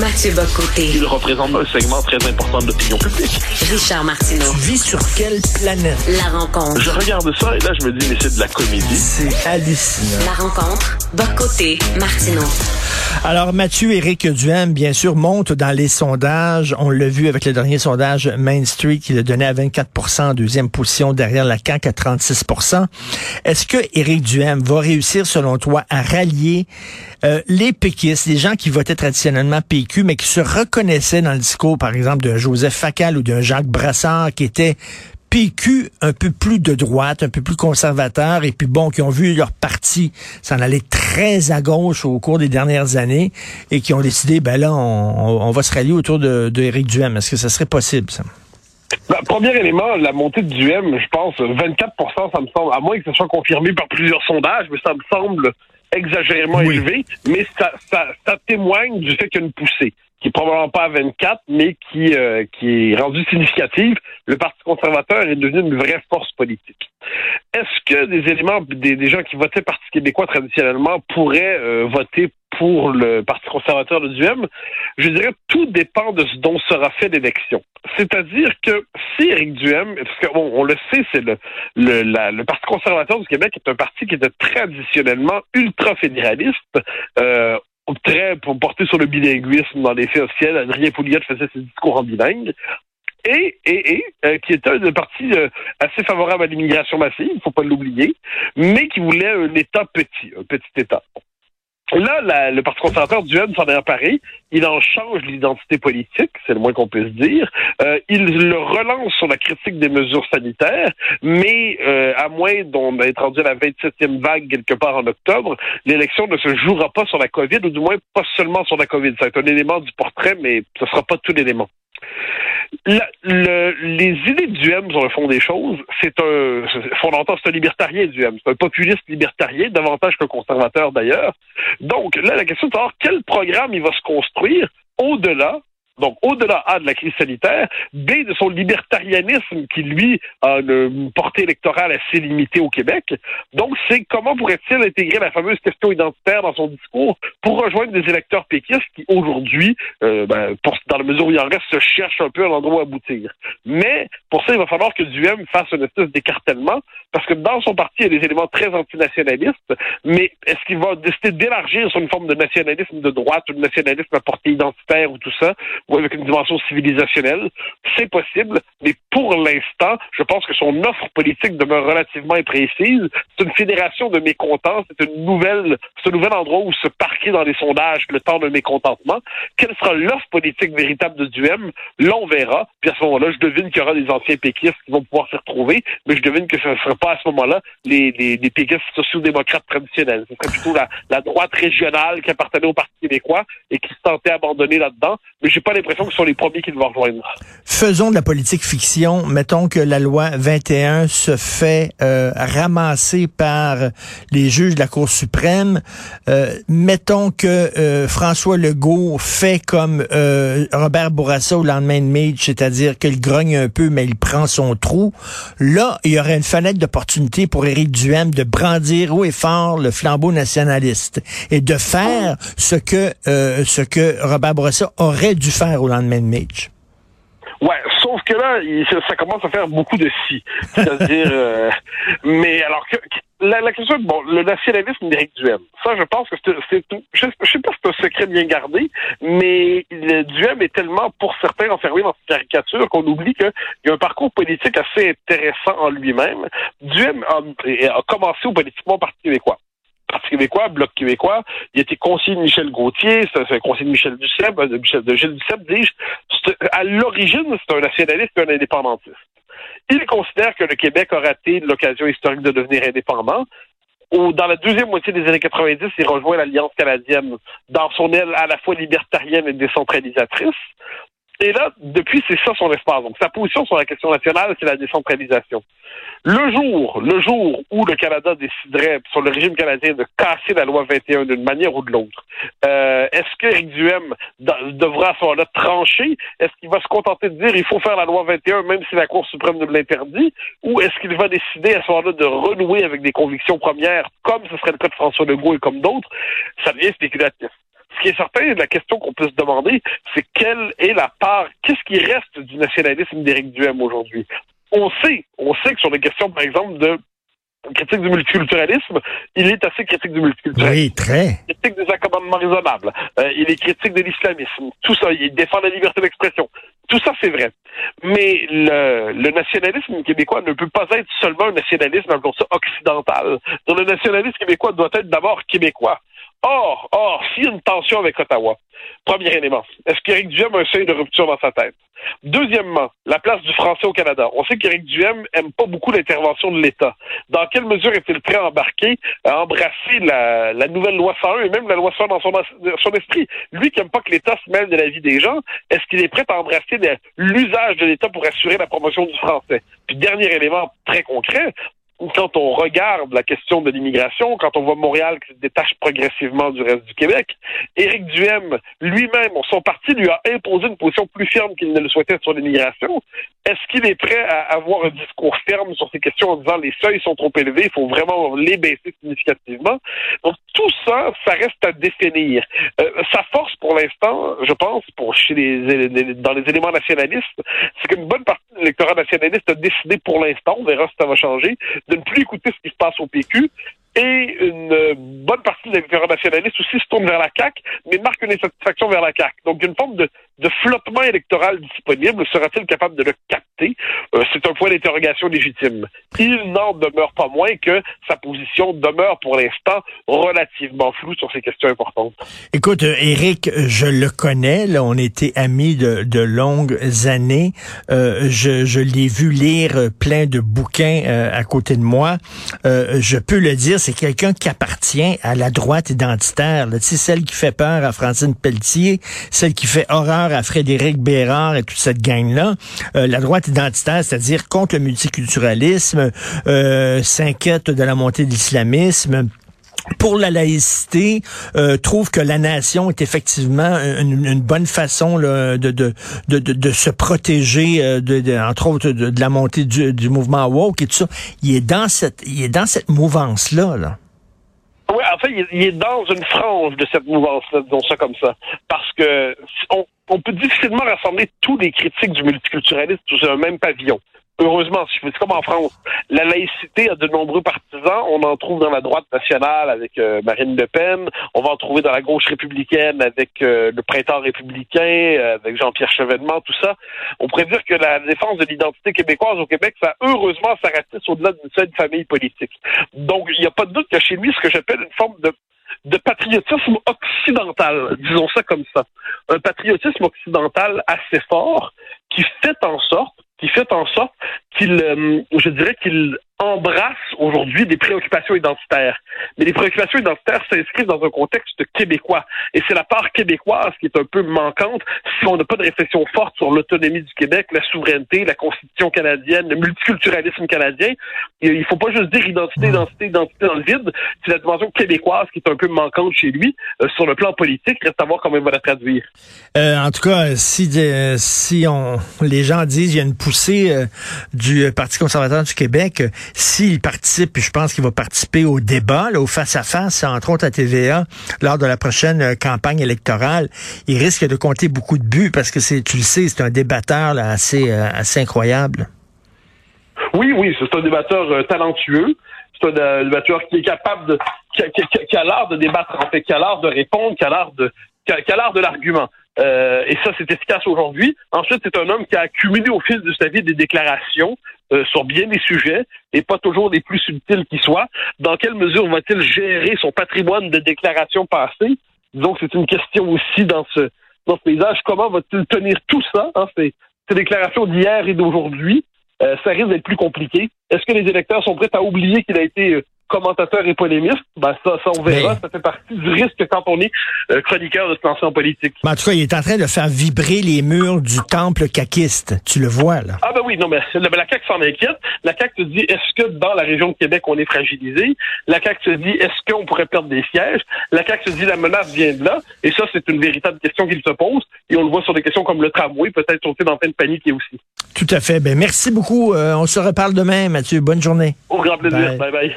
Mathieu Bocoté. Il représente un segment très important de l'opinion publique. Richard Martineau. Tu vis sur quelle planète? La rencontre. Je regarde ça et là, je me dis, mais c'est de la comédie. C'est hallucinant. La rencontre. Bocoté. Martineau. Alors, Mathieu Éric Duhem, bien sûr, monte dans les sondages. On l'a vu avec le dernier sondage Main Street qui le donnait à 24 en deuxième position derrière la CAQ à 36 Est-ce que Éric Duhem va réussir, selon toi, à rallier euh, les péquistes, les gens qui votaient traditionnellement Mais qui se reconnaissaient dans le discours, par exemple, d'un Joseph Facal ou d'un Jacques Brassard, qui était PQ un peu plus de droite, un peu plus conservateur, et puis bon, qui ont vu leur parti s'en aller très à gauche au cours des dernières années, et qui ont décidé, ben là, on, va se rallier autour de, Duhem. Est-ce que ça serait possible, ça? Ben, premier élément, la montée de Duhem, je pense, 24% ça me semble, à moins que ce soit confirmé par plusieurs sondages, mais ça me semble exagérément élevé, mais ça, ça, ça témoigne du fait qu'il y a une poussée qui est probablement pas à 24, mais qui, euh, qui est rendue significative. Le Parti conservateur est devenu une vraie force politique. Est-ce que des éléments, des, gens qui votaient Parti québécois traditionnellement pourraient euh, voter pour le Parti conservateur de Duhem, je dirais tout dépend de ce dont sera fait l'élection. C'est-à-dire que si Éric Duhem, parce qu'on on le sait, c'est le, le, le, Parti conservateur du Québec est un parti qui était traditionnellement ultra-fédéraliste. Euh, très pour porter sur le bilinguisme dans les faits officiels. Adrien Pouliot faisait ses discours en bilingue. Et, et, et euh, qui était un parti euh, assez favorable à l'immigration massive, il faut pas l'oublier, mais qui voulait un État petit, un petit État. Là, le Parti conservateur du N s'en est emparé. Il en change l'identité politique, c'est le moins qu'on puisse dire. Euh, il le relance sur la critique des mesures sanitaires, mais euh, à moins d'être rendu à la 27e vague quelque part en octobre, l'élection ne se jouera pas sur la COVID, ou du moins pas seulement sur la COVID. Être un élément du portrait, mais ce ne sera pas tout l'élément le, les idées du M sur le fond des choses, c'est un fondamental, c'est un libertarien du M, c'est un populiste libertarien, davantage qu'un conservateur d'ailleurs. Donc là, la question est de savoir quel programme il va se construire au-delà donc, au-delà A de la crise sanitaire, B de son libertarianisme qui, lui, a une portée électorale assez limitée au Québec. Donc, c'est comment pourrait-il intégrer la fameuse question identitaire dans son discours pour rejoindre des électeurs péquistes qui, aujourd'hui, euh, ben, dans la mesure où il en reste, se cherchent un peu à l'endroit où aboutir. Mais, pour ça, il va falloir que Duhem fasse une espèce d'écartèlement, parce que dans son parti, il y a des éléments très antinationalistes, mais est-ce qu'il va décider d'élargir sur une forme de nationalisme de droite ou de nationalisme à portée identitaire ou tout ça, ou avec une dimension civilisationnelle. C'est possible, mais pour l'instant, je pense que son offre politique demeure relativement imprécise. C'est une fédération de mécontents, c'est une nouvelle, c'est un nouvel endroit où se parquer dans les sondages le temps de mécontentement. Quelle sera l'offre politique véritable de Duhem? Là, on verra. Puis à ce moment-là, je devine qu'il y aura des anciens péquistes qui vont pouvoir s'y retrouver, mais je devine que ce ne sera pas à ce moment-là les, les, les péquistes sociaux-démocrates traditionnels. Ce serait plutôt la, la droite régionale qui appartenait au Parti québécois et qui se tentait abandonner là-dedans. Mais j'ai pas l'impression que ce sont les premiers qui vont rejoindre. Faisons de la politique fiction. Mettons que la loi 21 se fait euh, ramasser par les juges de la Cour suprême. Euh, mettons que euh, François Legault fait comme Robert Bourassa au lendemain de Mage, c'est-à-dire qu'il grogne un peu, mais il prend son trou. Là, il y aurait une fenêtre d'opportunité pour Éric Duhem de brandir haut et fort le flambeau nationaliste et de faire ce que ce que Robert Bourassa aurait dû faire au lendemain de match? Ouais, sauf que là, ça, commence à faire beaucoup de si. C'est-à-dire, euh, mais alors que la, question, bon, le nationalisme d'Éric Duhem, ça, je pense que c'est, je, je sais pas si c'est un secret bien gardé, mais le Duhem est tellement, pour certains, enfermé dans cette caricature qu'on oublie qu'il y a un parcours politique assez intéressant en lui-même. Duhem a, a commencé au politiquement Parti québécois. Parti québécois, Bloc québécois. Il était conseiller de Michel Gauthier, c'est un conseiller de Michel Duceppe, de, Michel, Gilles Duceppe, dis-je. À l'origine, c'est un nationaliste et un indépendantiste. Il considère que le Québec a raté l'occasion historique de devenir indépendant. dans la deuxième moitié des années 90, il rejoint l'Alliance canadienne dans son aile à la fois libertarienne et décentralisatrice. Et là, depuis, c'est ça son espace. Donc, sa position sur la question nationale, c'est la décentralisation. Le jour, le jour où le Canada déciderait sur le régime canadien de casser la loi 21 d'une manière ou de l'autre, euh, est-ce qu'Éric Duhem devra à ce moment-là trancher? Est-ce qu'il va se contenter de dire il faut faire la loi 21 même si la Cour suprême nous l'interdit? Ou est-ce qu'il va décider à ce moment-là de renouer avec des convictions premières, comme ce serait le cas de François Legault et comme d'autres? Ça devient spéculatif Ce qui est certain, la question qu'on peut se demander, c'est quelle est la part, qu'est-ce qui reste du nationalisme d'Éric Duhem aujourd'hui? On sait, on sait que sur les questions, par exemple, de critique du multiculturalisme, il est assez critique du multiculturalisme. Oui, très. Critique des accommodements raisonnables. Euh, il est critique de l'islamisme. Tout ça, il défend la liberté d'expression. Tout ça, c'est vrai. Mais le, le, nationalisme québécois ne peut pas être seulement un nationalisme, appelons ça occidental. Donc, le nationalisme québécois doit être d'abord québécois. Or, or, s'il y a une tension avec Ottawa, premier élément, est-ce qu'Éric Duhem a un seuil de rupture dans sa tête? Deuxièmement, la place du français au Canada. On sait qu'Éric Duhem aime pas beaucoup l'intervention de l'État. Dans quelle mesure est-il prêt à embarquer, à embrasser la, nouvelle loi 101 et même la loi 101 dans son, son esprit? Lui qui aime pas que l'État se mêle de la vie des gens, est-ce qu'il est prêt à embrasser l'usage de l'État pour assurer la promotion du français? Puis dernier élément très concret, quand on regarde la question de l'immigration, quand on voit Montréal qui se détache progressivement du reste du Québec, Éric Duhem lui-même, son parti lui a imposé une position plus ferme qu'il ne le souhaitait sur l'immigration. Est-ce qu'il est prêt à avoir un discours ferme sur ces questions en disant les seuils sont trop élevés, il faut vraiment les baisser significativement? Donc tout ça, ça reste à définir. Euh, sa force pour l'instant, je pense, pour chez les, dans les éléments nationalistes, c'est qu'une bonne partie l'électorat nationaliste a décidé pour l'instant, on verra si ça va changer, de ne plus écouter ce qui se passe au PQ et une bonne partie de l'électorat nationaliste aussi se tourne vers la CAQ, mais marque une insatisfaction vers la CAQ. Donc, une forme de, de flottement électoral disponible. Sera-t-il capable de le capter? Euh, c'est un point d'interrogation légitime. Il n'en demeure pas moins que sa position demeure pour l'instant relativement floue sur ces questions importantes. Écoute, Eric, je le connais. Là, on était amis de, de longues années. Euh, je, je l'ai vu lire plein de bouquins euh, à côté de moi. Euh, je peux le dire, c'est quelqu'un qui appartient à la droite identitaire. Là. Tu sais, celle qui fait peur à Francine Pelletier, celle qui fait horreur à Frédéric Bérard et toute cette gang-là, euh, la droite identitaire, c'est-à-dire contre le multiculturalisme, euh, s'inquiète de la montée de l'islamisme pour la laïcité, euh, trouve que la nation est effectivement une, bonne façon là, de, de, de, de, se protéger, euh, de, entre autres, de, la montée du, du, mouvement woke et tout ça. Il est dans cette, il est dans cette mouvance-là. Là. Oui, en fait, il est dans une frange de cette mouvance-là, disons ça comme ça. Parce que on, on peut difficilement rassembler tous les critiques du multiculturalisme sous un même pavillon. Heureusement, c'est comme en France. La laïcité a de nombreux partisans. On en trouve dans la droite nationale avec euh, Marine Le Pen. On va en trouver dans la gauche républicaine avec euh, le printemps républicain, euh, avec Jean-Pierre Chevènement, tout ça. On pourrait dire que la défense de l'identité québécoise au Québec, ça heureusement ça au-delà d'une seule famille politique. Donc, il n'y a pas de doute que chez lui, ce que j'appelle une forme de patriotisme occidental, disons ça comme ça. Un patriotisme occidental assez fort qui fait en sorte qui fait en sorte qu'il, euh, je dirais qu'il embrasse aujourd'hui des préoccupations identitaires. Mais les préoccupations identitaires s'inscrivent dans un contexte québécois. Et c'est la part québécoise qui est un peu manquante si on n'a pas de réflexion forte sur l'autonomie du Québec, la souveraineté, la constitution canadienne, le multiculturalisme canadien. Il ne faut pas juste dire identité, identité, identité dans le vide. C'est la dimension québécoise qui est un peu manquante chez lui. Euh, sur le plan politique, reste à voir comment il va la traduire. Euh, en tout cas, si, euh, si on, les gens disent qu'il y a une poussée du Parti conservateur du Québec, s'il participe, puis je pense qu'il va participer au débat, au face-à-face, entre autres à TVA, lors de la prochaine euh, campagne électorale, il risque de compter beaucoup de buts parce que c'est, tu le sais, c'est un débatteur assez, euh, incroyable. Oui, oui, c'est un débatteur euh, talentueux. C'est un débatteur qui est capable de, qui a, l'art de débattre, en fait, qui a l'art de répondre, qui a l'art de, qui a l'art de l'argument. Euh, et ça, c'est efficace aujourd'hui. Ensuite, c'est un homme qui a accumulé au fil de sa vie des déclarations euh, sur bien des sujets, et pas toujours les plus subtils qui soient. Dans quelle mesure va-t-il gérer son patrimoine de déclarations passées? Donc, c'est une question aussi dans ce, dans ce paysage. Comment va-t-il tenir tout ça, hein, ces, déclarations d'hier et d'aujourd'hui? Euh, ça risque d'être plus compliqué. Est-ce que les électeurs sont prêts à oublier qu'il a été commentateur et polémiste, ben ça, ça on verra. Ça fait partie du risque quand on est euh, chroniqueur de se en politique. en tout cas, il est en train de faire vibrer les murs du temple caquiste. Tu le vois, là. Ah ben oui, non, mais la CAQ s'en inquiète. La CAQ se dit, est-ce que dans la région de Québec, on est fragilisé? La CAQ se dit, est-ce qu'on pourrait perdre des sièges? La CAQ se dit, la menace vient de là. Et ça, c'est une véritable question qu'il se pose. Et on le voit sur des questions comme le tramway, peut-être sauter dans plein de panique aussi. Tout à fait. Ben, merci beaucoup. Euh, on se reparle demain, Mathieu. Bonne journée. Au grand plaisir. bye. bye.